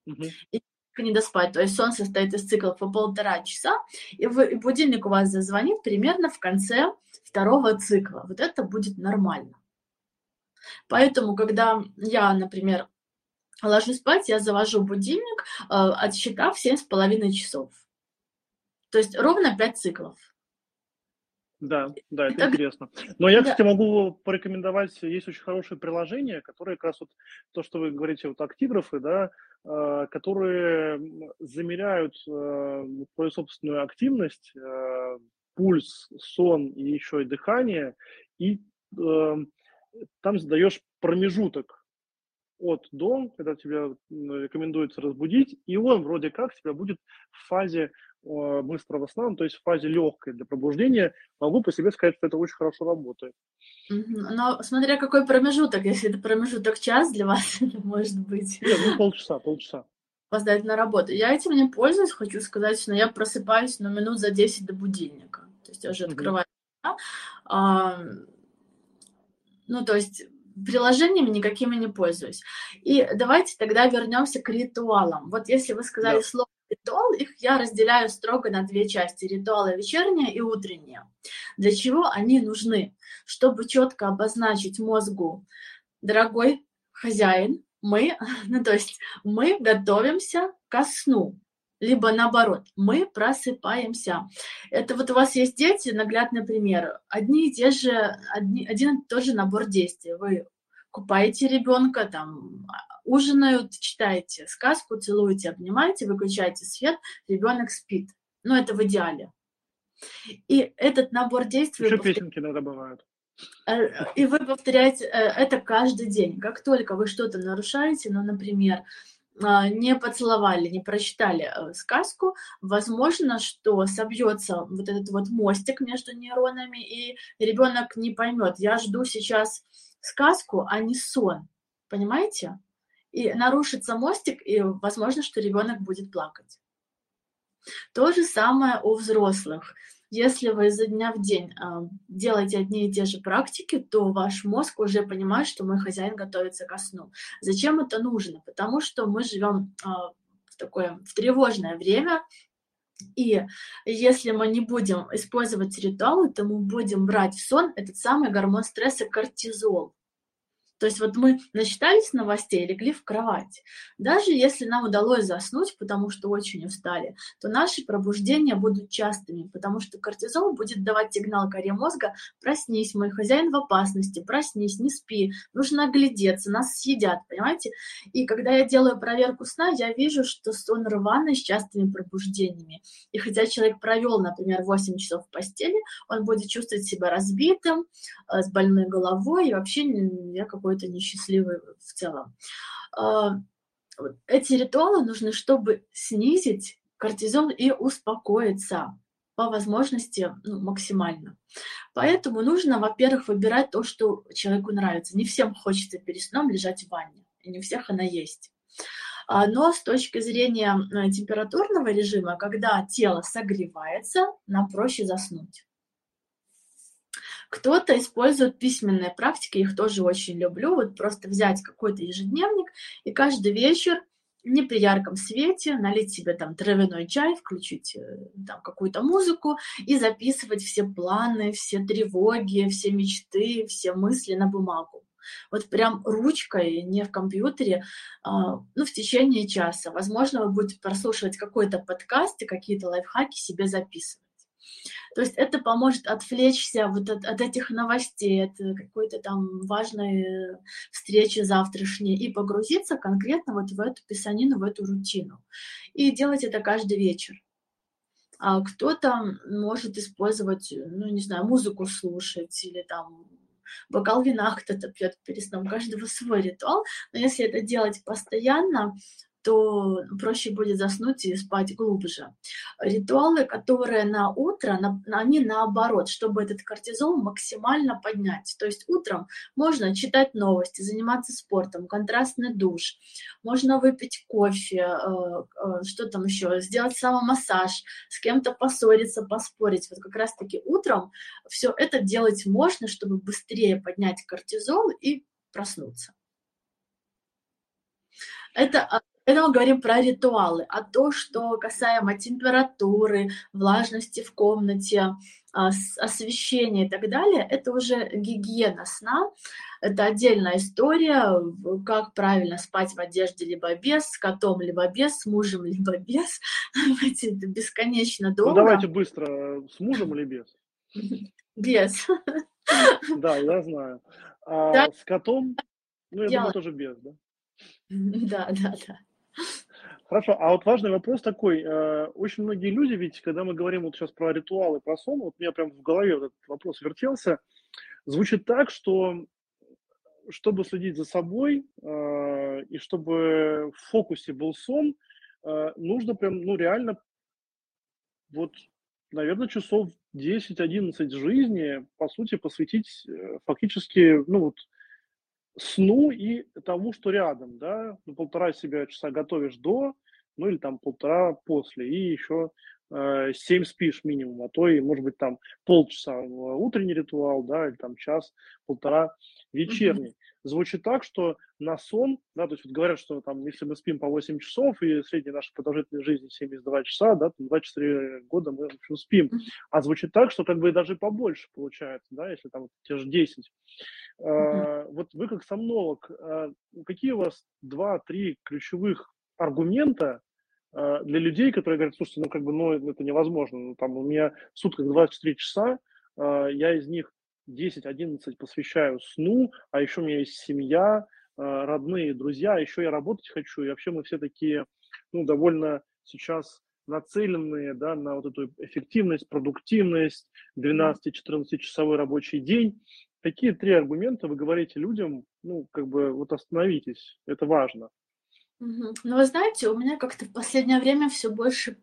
Угу. И не доспать. То есть сон состоит из циклов по полтора часа, и, вы, и будильник у вас зазвонит примерно в конце второго цикла. Вот это будет нормально. Поэтому, когда я, например, ложусь спать, я завожу будильник, э, отсчитав 7,5 часов. То есть ровно 5 циклов. Да, да, это так... интересно. Но я, кстати, могу порекомендовать, есть очень хорошее приложение, которое как раз вот то, что вы говорите, вот актиграфы, да, э, которые замеряют э, твою собственную активность, э, пульс, сон и еще и дыхание, и э, там задаешь промежуток от до, когда тебя рекомендуется разбудить, и он вроде как тебя будет в фазе быстрого сна, ну, то есть в фазе легкой для пробуждения, могу по себе сказать, что это очень хорошо работает. Но смотря какой промежуток, если это промежуток час для вас, (laughs) может быть. Нет, ну полчаса, полчаса. Опоздать на работу. Я этим не пользуюсь, хочу сказать, но я просыпаюсь на минут за 10 до будильника. То есть я уже открываю. Mm-hmm. А, ну, то есть приложениями никакими не пользуюсь. И давайте тогда вернемся к ритуалам. Вот если вы сказали да. слово ритуал, их я разделяю строго на две части. Ритуалы вечерние и утренние. Для чего они нужны? Чтобы четко обозначить мозгу, дорогой хозяин, мы, (laughs) ну, то есть мы готовимся ко сну, либо наоборот, мы просыпаемся. Это вот у вас есть дети, наглядный пример. Одни и те же, одни, один и тот же набор действий. Вы купаете ребенка, там, ужинают, читаете сказку, целуете, обнимаете, выключаете свет, ребенок спит. Ну, это в идеале. И этот набор действий... Еще повтор... песенки иногда бывают. Э, и вы повторяете э, это каждый день. Как только вы что-то нарушаете, ну, например, а, не поцеловали, не прочитали э, сказку, возможно, что собьется вот этот вот мостик между нейронами, и ребенок не поймет, я жду сейчас сказку, а не сон. Понимаете? И нарушится мостик, и возможно, что ребенок будет плакать. То же самое у взрослых. Если вы изо дня в день э, делаете одни и те же практики, то ваш мозг уже понимает, что мой хозяин готовится ко сну. Зачем это нужно? Потому что мы живем э, в такое в тревожное время, и если мы не будем использовать ритуалы, то мы будем брать в сон этот самый гормон стресса кортизол. То есть вот мы насчитались новостей, легли в кровать. Даже если нам удалось заснуть, потому что очень устали, то наши пробуждения будут частыми, потому что кортизол будет давать сигнал коре мозга «проснись, мой хозяин в опасности, проснись, не спи, нужно оглядеться, нас съедят», понимаете? И когда я делаю проверку сна, я вижу, что сон рваный с частыми пробуждениями. И хотя человек провел, например, 8 часов в постели, он будет чувствовать себя разбитым, э, с больной головой, и вообще я какой какой-то несчастливый в целом. А, эти ритуалы нужны, чтобы снизить кортизол и успокоиться по возможности ну, максимально. Поэтому нужно, во-первых, выбирать то, что человеку нравится. Не всем хочется перед сном лежать в ванне, и не у всех она есть. А, но с точки зрения э, температурного режима, когда тело согревается, нам проще заснуть. Кто-то использует письменные практики, их тоже очень люблю. Вот просто взять какой-то ежедневник и каждый вечер не при ярком свете, налить себе там травяной чай, включить э, там какую-то музыку и записывать все планы, все тревоги, все мечты, все мысли на бумагу. Вот прям ручкой, не в компьютере, а, ну, в течение часа. Возможно, вы будете прослушивать какой-то подкаст и какие-то лайфхаки себе записывать. То есть это поможет отвлечься вот от, от этих новостей, от какой-то там важной встречи завтрашней и погрузиться конкретно вот в эту писанину, в эту рутину. И делать это каждый вечер. А кто-то может использовать, ну, не знаю, музыку слушать или там бокал вина кто-то пьет перед сном, у каждого свой ритуал, но если это делать постоянно, то проще будет заснуть и спать глубже. Ритуалы, которые на утро, на, они наоборот, чтобы этот кортизол максимально поднять. То есть утром можно читать новости, заниматься спортом, контрастный душ, можно выпить кофе, э, э, что там еще, сделать самомассаж, с кем-то поссориться, поспорить. Вот как раз-таки утром все это делать можно, чтобы быстрее поднять кортизол и проснуться. Это это мы говорим про ритуалы, а то, что касаемо температуры, влажности в комнате, а, освещения и так далее, это уже гигиена сна. Это отдельная история, как правильно спать в одежде либо без, с котом либо без, с мужем либо без. (laughs) Это бесконечно ну, долго. Ну, давайте быстро, с мужем или без? Без. Да, я знаю. А да. с котом, ну, я, я думаю, тоже без, да? (laughs) Да, да, да. Хорошо, а вот важный вопрос такой. Э, очень многие люди, ведь когда мы говорим вот сейчас про ритуалы, про сон, вот у меня прям в голове вот этот вопрос вертелся, звучит так, что чтобы следить за собой э, и чтобы в фокусе был сон, э, нужно прям, ну реально, вот, наверное, часов 10-11 жизни, по сути, посвятить фактически, ну вот, сну и тому, что рядом, да, ну, полтора себя часа готовишь до, ну или там полтора после, и еще э, 7 спишь минимум, а то и, может быть, там полчаса утренний ритуал, да, или там час, полтора вечерний. Звучит так, что на сон, да, то есть вот говорят, что там, если мы спим по 8 часов, и средняя наша продолжительность жизни 72 часа, да, то 24 года мы, в общем, спим. А звучит так, что как бы даже побольше получается, да, если там те же 10. Uh, вот вы как сомнолог, uh, какие у вас два-три ключевых аргумента uh, для людей, которые говорят, слушайте, ну как бы, ну это невозможно, ну, там у меня в сутках 24 часа, я из них 10-11 посвящаю сну, а еще у меня есть семья, родные, друзья, а еще я работать хочу, и вообще мы все такие, ну, довольно сейчас нацеленные да, на вот эту эффективность, продуктивность, 12-14 часовой рабочий день. Такие три аргумента вы говорите людям, ну, как бы, вот остановитесь, это важно. Ну, вы знаете, у меня как-то в последнее время все больше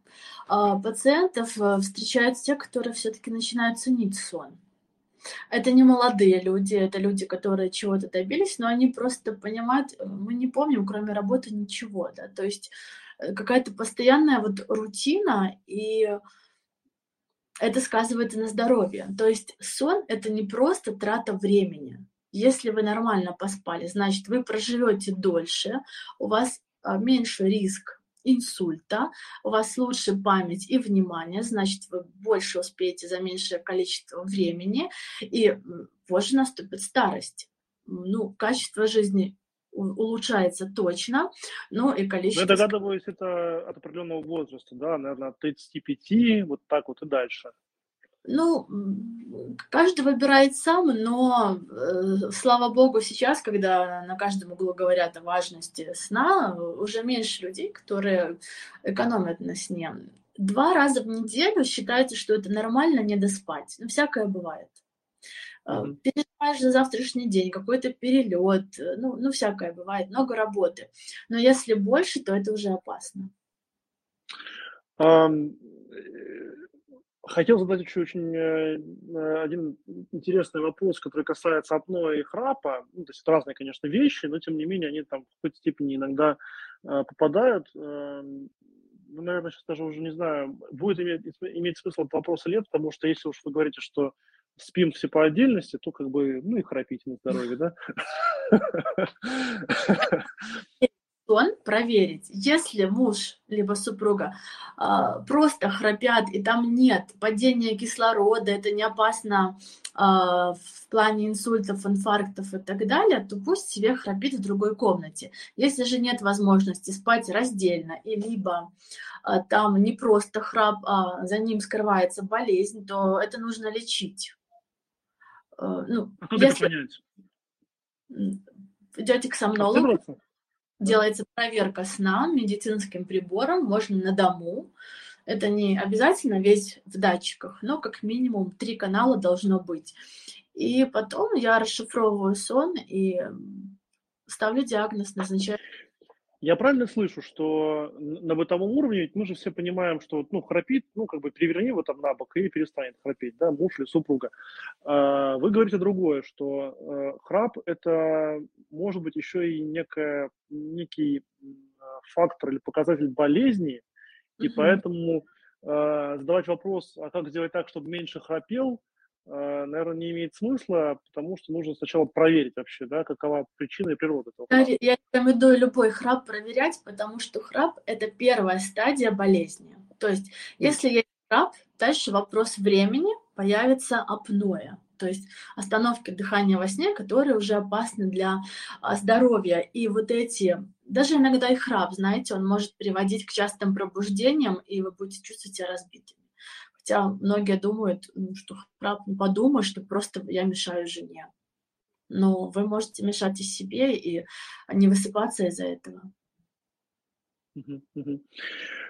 а, пациентов а, встречаются те, которые все-таки начинают ценить сон. Это не молодые люди, это люди, которые чего-то добились, но они просто понимают, э, мы не помним, кроме работы, ничего, да, то есть э, какая-то постоянная вот рутина, и это сказывается на здоровье. То есть сон — это не просто трата времени. Если вы нормально поспали, значит, вы проживете дольше, у вас а, меньше риск инсульта, у вас лучше память и внимание, значит, вы больше успеете за меньшее количество времени, и позже наступит старость. Ну, качество жизни улучшается точно, но и количество... Ну, это догадываюсь, это от определенного возраста, да, наверное, от 35, вот так вот и дальше. Ну, каждый выбирает сам, но, э, слава богу, сейчас, когда на каждом углу говорят о важности сна, уже меньше людей, которые экономят на сне. Два раза в неделю считается, что это нормально не доспать. Ну, всякое бывает. Mm-hmm. Переживаешь за завтрашний день, какой-то перелет, э, ну, ну, всякое бывает, много работы. Но если больше, то это уже опасно. Um, Хотел задать еще очень э, э, один интересный вопрос, который касается апноэ и храпа. Ну, то есть это разные, конечно, вещи, но тем не менее они там в какой-то степени иногда э, попадают. Эм, ну, наверное, сейчас даже уже не знаю, будет иметь, иметь смысл этот вопрос или нет, потому что если уж вы говорите, что спим все по отдельности, то как бы, ну и храпите на здоровье, да? Сон проверить. Если муж либо супруга э, просто храпят и там нет падения кислорода, это не опасно э, в плане инсультов, инфарктов и так далее, то пусть себе храпит в другой комнате. Если же нет возможности спать раздельно и либо э, там не просто храп, а за ним скрывается болезнь, то это нужно лечить. Э, ну, а если... Идете к сомнологу делается проверка сна медицинским прибором, можно на дому. Это не обязательно весь в датчиках, но как минимум три канала должно быть. И потом я расшифровываю сон и ставлю диагноз, назначаю я правильно слышу, что на бытовом уровне ведь мы же все понимаем, что ну, храпит, ну, как бы переверни его там на бок и перестанет храпеть, да, муж или супруга. А, вы говорите другое, что э, храп – это может быть еще и некая, некий фактор или показатель болезни, и mm-hmm. поэтому э, задавать вопрос, а как сделать так, чтобы меньше храпел, наверное, не имеет смысла, потому что нужно сначала проверить вообще, да, какова причина и природа этого храпа. Я рекомендую любой храп проверять, потому что храп – это первая стадия болезни. То есть, если есть храп, дальше вопрос времени появится апноэ, то есть остановки дыхания во сне, которые уже опасны для а, здоровья. И вот эти, даже иногда и храп, знаете, он может приводить к частым пробуждениям, и вы будете чувствовать себя разбитыми. Хотя многие думают, что храп, не подумаешь, что просто я мешаю жене. Но вы можете мешать и себе, и не высыпаться из-за этого.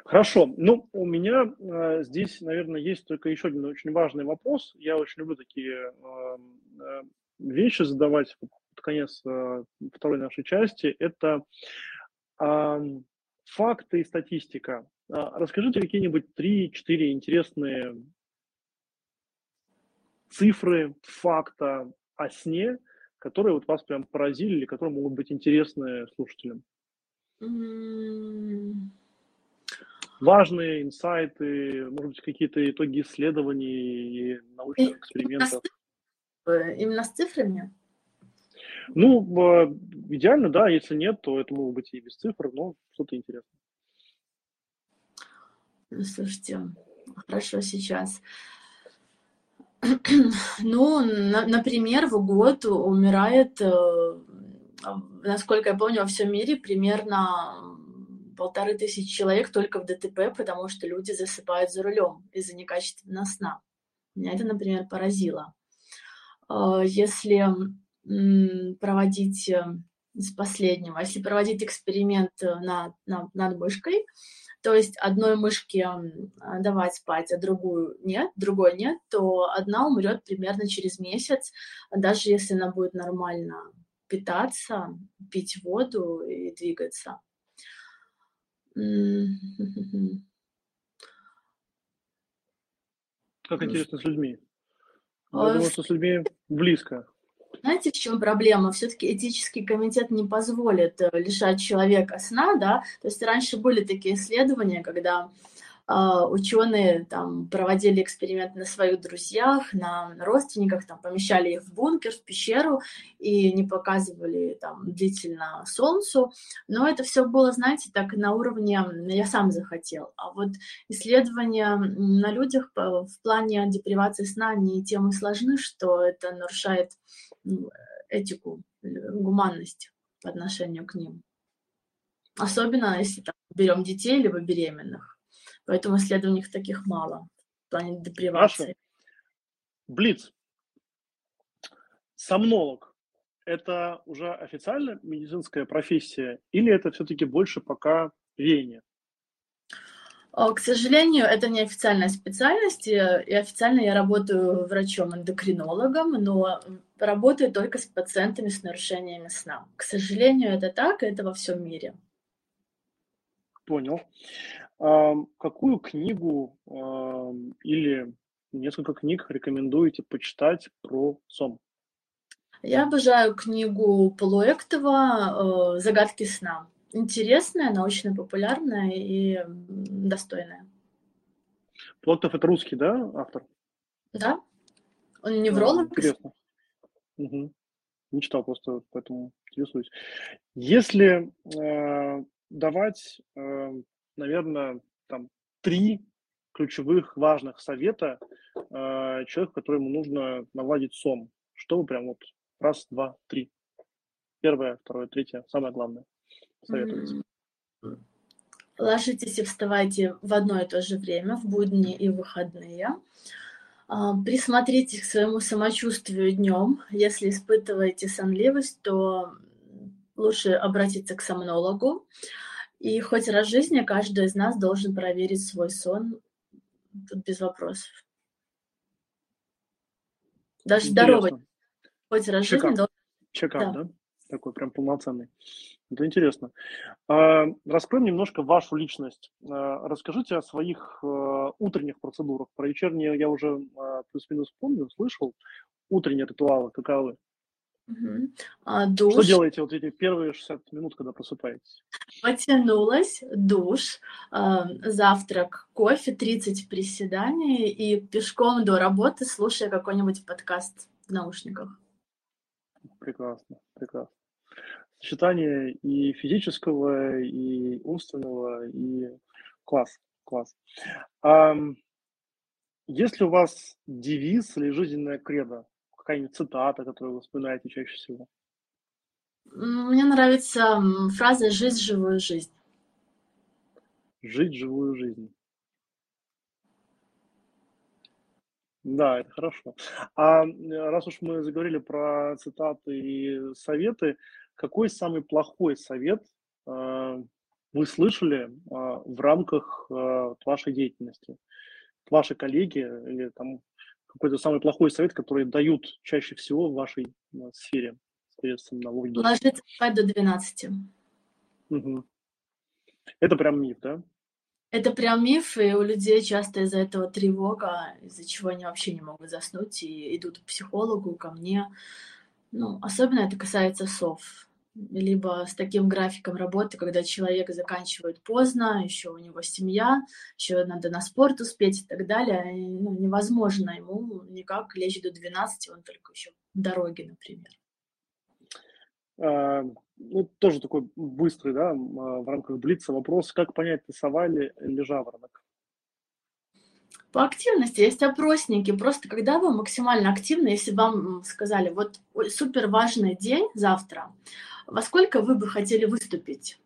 Хорошо. Ну, у меня э, здесь, наверное, есть только еще один очень важный вопрос. Я очень люблю такие э, э, вещи задавать под конец э, второй нашей части. Это э, факты и статистика. А, расскажите какие-нибудь 3-4 интересные цифры, факта о сне, которые вот вас прям поразили или которые могут быть интересны слушателям. Mm. Важные инсайты, может быть, какие-то итоги исследований и научных экспериментов. Именно с цифрами? Ну, идеально, да. Если нет, то это могут быть и без цифр, но что-то интересное. Слушайте, хорошо сейчас. (clears throat) Ну, на, например, в год умирает, э, насколько я помню, во всем мире примерно полторы тысячи человек только в ДТП, потому что люди засыпают за рулем из-за некачественного сна. Меня это, например, поразило. Э, если проводить э, из последнего, если проводить эксперимент над, над, над мышкой, то есть одной мышке давать спать, а другую нет, другой нет, то одна умрет примерно через месяц, даже если она будет нормально питаться, пить воду и двигаться. Как интересно с людьми. Я а, думаю, что с людьми близко. Знаете, в чем проблема? Все-таки этический комитет не позволит э, лишать человека сна, да? То есть раньше были такие исследования, когда ученые там проводили эксперимент на своих друзьях, на родственниках, там помещали их в бункер, в пещеру и не показывали там длительно солнцу. Но это все было, знаете, так на уровне «я сам захотел». А вот исследования на людях в плане депривации сна не тем и сложны, что это нарушает этику, гуманность по отношению к ним. Особенно если там, берем детей либо беременных. Поэтому исследований таких мало в плане депривации. Блиц. Сомнолог – это уже официально медицинская профессия или это все-таки больше пока веяние? К сожалению, это не официальная специальность, и официально я работаю врачом-эндокринологом, но работаю только с пациентами с нарушениями сна. К сожалению, это так, и это во всем мире. Понял. Какую книгу или несколько книг рекомендуете почитать про сон? Я обожаю книгу Полуэктова «Загадки сна». Интересная, научно-популярная и достойная. Полуэктов – это русский, да, автор? Да. Он невролог. интересно. Угу. Не читал просто, поэтому интересуюсь. Если э, давать э, наверное, там три ключевых важных совета э, человеку, которому нужно наладить сон. Что вы прям вот раз, два, три. Первое, второе, третье, самое главное. Советуете. Ложитесь и вставайте в одно и то же время, в будни и в выходные. А, присмотритесь к своему самочувствию днем. Если испытываете сонливость, то лучше обратиться к сомнологу. И хоть раз в жизни каждый из нас должен проверить свой сон. Тут без вопросов. Даже здоровый. Хоть раз в жизни должен... Чекап, да. да? Такой прям полноценный. Это интересно. А, раскроем немножко вашу личность. А, расскажите о своих а, утренних процедурах. Про вечерние я уже плюс-минус помню, слышал. Утренние ритуалы каковы? Угу. А, душ. Что делаете вот эти первые 60 минут, когда просыпаетесь? Потянулась, душ, э, завтрак, кофе, 30 приседаний и пешком до работы, слушая какой-нибудь подкаст в наушниках. Прекрасно, прекрасно. Сочетание и физического, и умственного, и класс, класс. А, есть ли у вас девиз или жизненная кредо? Какая-нибудь цитата, которую вы вспоминаете чаще всего? Мне нравится фраза «жить живую жизнь». Жить живую жизнь. Да, это хорошо. А раз уж мы заговорили про цитаты и советы, какой самый плохой совет э, вы слышали э, в рамках э, вашей деятельности? Ваши коллеги или там какой-то самый плохой совет, который дают чаще всего в вашей ну, сфере, соответственно, логики? Ложиться спать до 12. Угу. Это прям миф, да? Это прям миф, и у людей часто из-за этого тревога, из-за чего они вообще не могут заснуть и идут к психологу, ко мне. Ну, особенно это касается сов либо с таким графиком работы, когда человек заканчивает поздно, еще у него семья, еще надо на спорт успеть и так далее. И, ну, невозможно ему никак лечь до 12, он только еще в дороге, например. А, ну, тоже такой быстрый, да, в рамках Блица вопрос, как понять, ты сова или, или жаворонок? По активности есть опросники. Просто когда вы максимально активны, если вам сказали, вот супер важный день завтра, во сколько вы бы хотели выступить?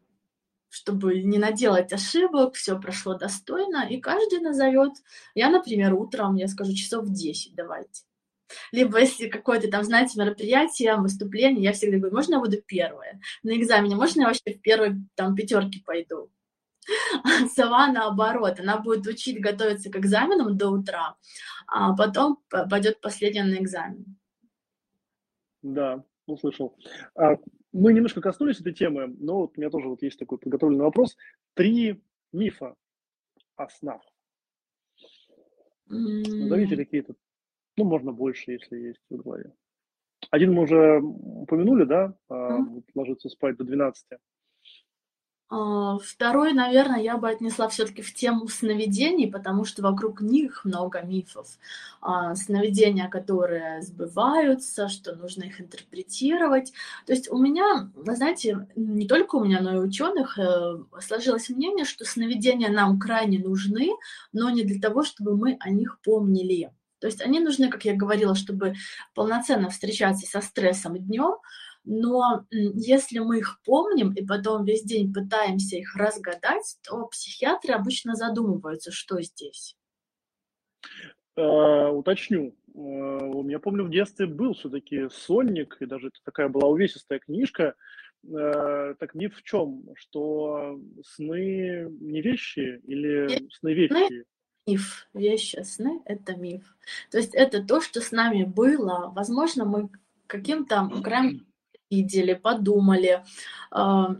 чтобы не наделать ошибок, все прошло достойно, и каждый назовет. Я, например, утром, я скажу часов в 10, давайте. Либо если какое-то там, знаете, мероприятие, выступление, я всегда говорю, можно я буду первая? На экзамене можно я вообще в первой там пятерке пойду? (laughs) А сова наоборот, она будет учить готовиться к экзаменам до утра, а потом пойдет последняя на экзамен. Да, услышал. А Мы немножко коснулись этой темы, но вот у меня тоже вот есть такой подготовленный вопрос. Три мифа о снах. Назовите какие-то, ну, можно больше, если есть в голове. Один мы уже упомянули, да, mm-hmm. ложиться спать до 12. А, второй, наверное, я бы отнесла все-таки в тему сновидений, потому что вокруг них много мифов. А, сновидения, которые сбываются, что нужно их интерпретировать. То есть у меня, знаете, не только у меня, но и ученых э, сложилось мнение, что сновидения нам крайне нужны, но не для того, чтобы мы о них помнили. То есть они нужны, как я говорила, чтобы полноценно встречаться со стрессом днем, но если мы их помним и потом весь день пытаемся их разгадать, то психиатры обычно задумываются, что здесь. Uh, уточню. У меня, помню, в детстве был все-таки сонник, и даже это такая была увесистая книжка. Uh, так миф в чем? Что сны не вещи или сны вещи? Миф. Вещи, сны — это миф. То есть это то, что с нами было. Возможно, мы каким-то краем видели, подумали, а,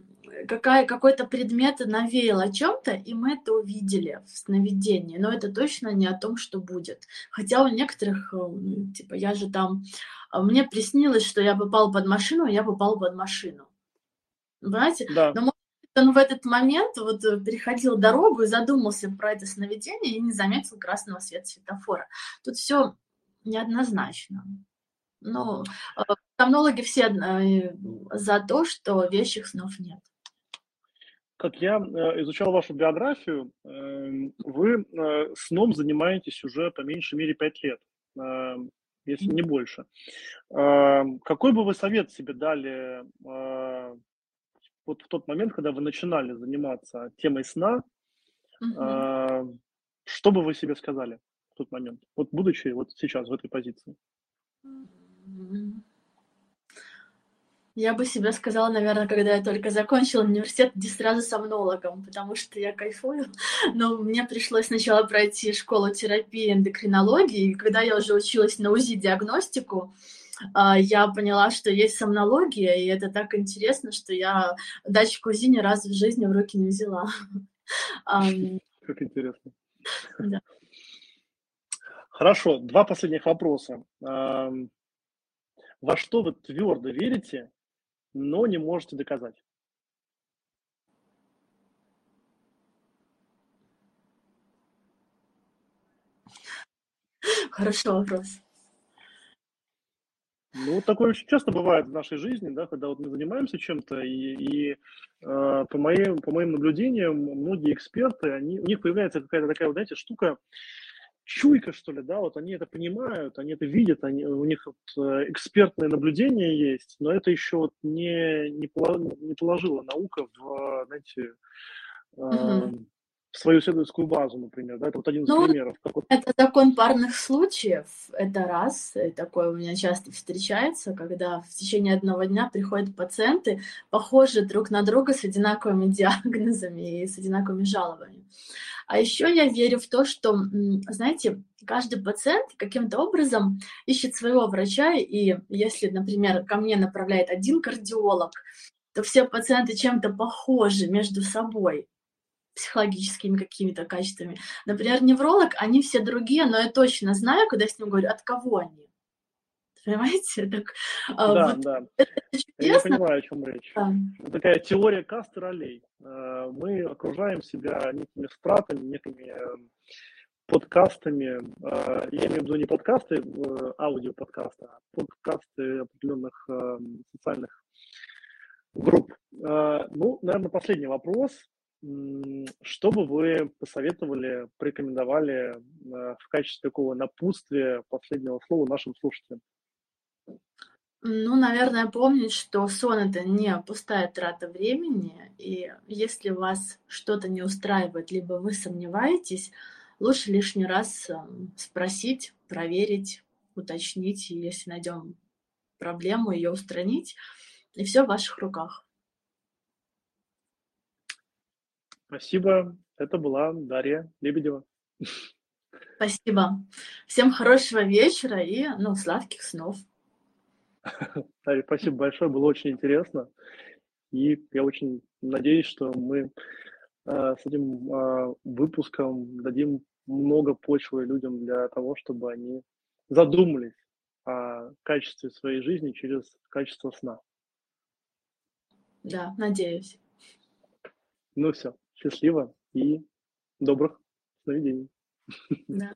какая, какой-то предмет навеял о чем-то, и мы это увидели в сновидении. Но это точно не о том, что будет. Хотя у некоторых, э, типа, я же там, а, мне приснилось, что я попал под машину, я попал под машину. Понимаете? Да. Но он в этот момент вот э, переходил дорогу и задумался про это сновидение и не заметил красного света светофора. Тут все неоднозначно. Ну, сомнологи все э, за то, что вещих снов нет. Как я э, изучал вашу биографию, эм, вы э, сном занимаетесь уже по меньшей мере пять лет, если не больше. Эм, какой бы вы совет себе дали вот в тот момент, когда вы начинали заниматься темой сна, угу. что бы вы себе сказали в тот момент, вот будучи вот сейчас в этой позиции? Я бы себе сказала, наверное, когда я только закончила университет, где сразу сомнологом, потому что я кайфую. (laughs) Но мне пришлось сначала пройти школу терапии эндокринологии, и когда я уже училась на УЗИ-диагностику, а, я поняла, что есть сомнология, и это так интересно, что я датчик УЗИ ни разу в жизни в руки не взяла. (laughs) Как интересно. Да. Хорошо, два последних вопроса. Во что вы твердо верите, но не можете доказать? (laughs) Хороший вопрос. Ну, такое очень часто бывает в нашей жизни, да, когда вот мы занимаемся чем-то, и, и э, по, моим, по моим наблюдениям, многие эксперты, они, у них появляется какая-то такая, вот, знаете, штука, чуйка, что ли, да, вот они это понимают, они это видят, они, у них вот э, экспертное наблюдение есть, но это еще вот не, не, не положила наука в, знаете, угу. в свою исследовательскую базу, например, да, это вот один из ну, примеров. Вот... Это закон парных случаев, это раз, и такое у меня часто встречается, когда в течение одного дня приходят пациенты, похожие друг на друга с одинаковыми (laughs) диагнозами и с одинаковыми жалобами. А еще я верю в то, что, знаете, каждый пациент каким-то образом ищет своего врача, и если, например, ко мне направляет один кардиолог, то все пациенты чем-то похожи между собой психологическими какими-то качествами. Например, невролог, они все другие, но я точно знаю, когда я с ним говорю, от кого они. Понимаете? (laughs) Так, а, да, вот да. Это я понимаю, о чем речь. Да. Такая теория каст ролей. А, мы окружаем себя некими стратами, некими эм, подкастами. А, я имею в виду не подкасты, э, аудиоподкасты, а подкасты определенных эм, социальных групп. Ну, наверное, последний вопрос. Что бы вы посоветовали, порекомендовали э, в качестве такого напутствия последнего слова нашим слушателям? Ну, наверное, помнить, что сон это не пустая трата времени, и если вас что-то не устраивает, либо вы сомневаетесь, лучше лишний раз эм, спросить, проверить, уточнить, и если найдем проблему, ее устранить, и все в ваших руках. Спасибо. Это была Дарья Лебедева. Спасибо. Всем хорошего вечера и ну, сладких снов. (laughs) Таня, спасибо большое, было очень интересно. И я очень надеюсь, что мы э, с этим э, выпуском дадим много почвы людям для того, чтобы они задумались о качестве своей жизни через качество сна. Да, надеюсь. Ну все, счастливо и добрых сновидений. Да.